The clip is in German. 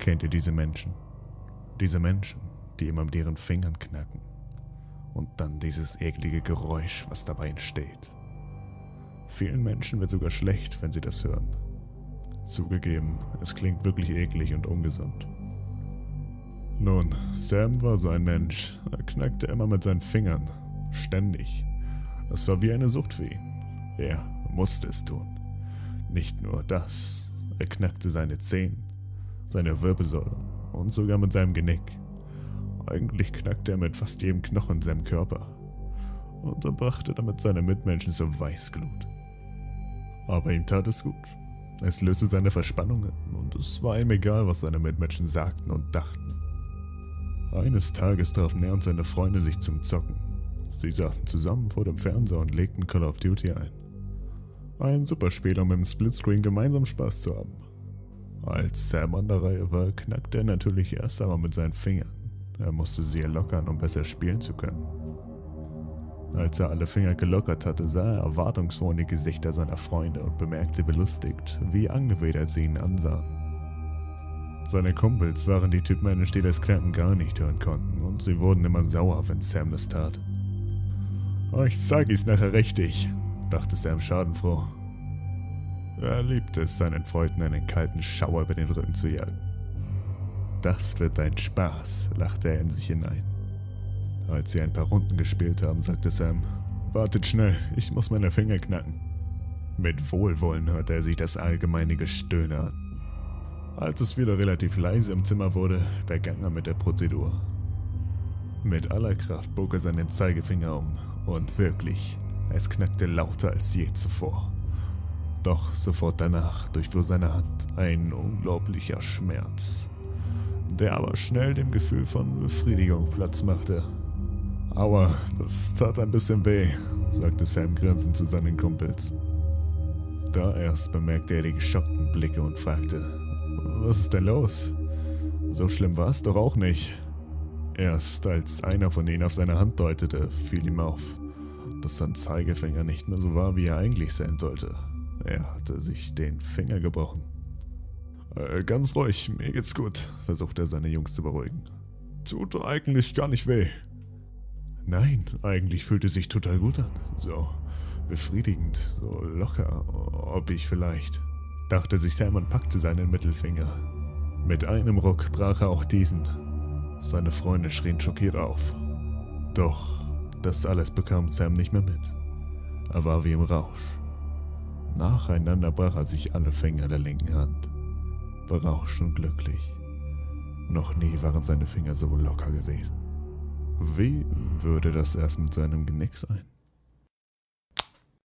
Kennt ihr diese Menschen? Diese Menschen, die immer mit ihren Fingern knacken. Und dann dieses eklige Geräusch, was dabei entsteht. Vielen Menschen wird sogar schlecht, wenn sie das hören. Zugegeben, es klingt wirklich eklig und ungesund. Nun, Sam war so ein Mensch. Er knackte immer mit seinen Fingern. Ständig. Es war wie eine Sucht für ihn. Er musste es tun. Nicht nur das, er knackte seine Zehen, seine Wirbelsäule und sogar mit seinem Genick. Eigentlich knackte er mit fast jedem Knochen in seinem Körper und er brachte damit seine Mitmenschen zur Weißglut. Aber ihm tat es gut. Es löste seine Verspannungen und es war ihm egal, was seine Mitmenschen sagten und dachten. Eines Tages trafen er und seine Freunde sich zum Zocken. Sie saßen zusammen vor dem Fernseher und legten Call of Duty ein. Ein super Spiel, um im Splitscreen gemeinsam Spaß zu haben. Als Sam an der Reihe war, knackte er natürlich erst einmal mit seinen Fingern. Er musste sie lockern, um besser spielen zu können. Als er alle Finger gelockert hatte, sah er erwartungsvoll in die Gesichter seiner Freunde und bemerkte belustigt, wie angewidert sie ihn ansahen. Seine Kumpels waren die Typmänner, die das Knacken gar nicht hören konnten und sie wurden immer sauer, wenn Sam das tat. Oh, ich zeig es nachher richtig, dachte Sam schadenfroh. Er liebte es, seinen Freunden einen kalten Schauer über den Rücken zu jagen. Das wird ein Spaß, lachte er in sich hinein. Als sie ein paar Runden gespielt haben, sagte Sam, Wartet schnell, ich muss meine Finger knacken. Mit Wohlwollen hörte er sich das allgemeine Gestöhne an. Als es wieder relativ leise im Zimmer wurde, begann er mit der Prozedur. Mit aller Kraft bog er seinen Zeigefinger um und wirklich, es knackte lauter als je zuvor. Doch sofort danach durchfuhr seine Hand ein unglaublicher Schmerz, der aber schnell dem Gefühl von Befriedigung Platz machte. Aua, das tat ein bisschen weh, sagte Sam grinsend zu seinen Kumpels. Da erst bemerkte er die geschockten Blicke und fragte, was ist denn los? So schlimm war es doch auch nicht. Erst als einer von ihnen auf seine Hand deutete, fiel ihm auf, dass sein Zeigefinger nicht mehr so war, wie er eigentlich sein sollte. Er hatte sich den Finger gebrochen. Äh, ganz ruhig, mir geht's gut, versuchte er seine Jungs zu beruhigen. Tut eigentlich gar nicht weh. Nein, eigentlich fühlte sich total gut an. So befriedigend, so locker, ob ich vielleicht, dachte sich Sam und packte seinen Mittelfinger. Mit einem Ruck brach er auch diesen. Seine Freunde schrien schockiert auf. Doch das alles bekam Sam nicht mehr mit. Er war wie im Rausch. Nacheinander brach er sich alle Finger der linken Hand. Berauscht und glücklich. Noch nie waren seine Finger so locker gewesen. Wie würde das erst mit seinem Genick sein?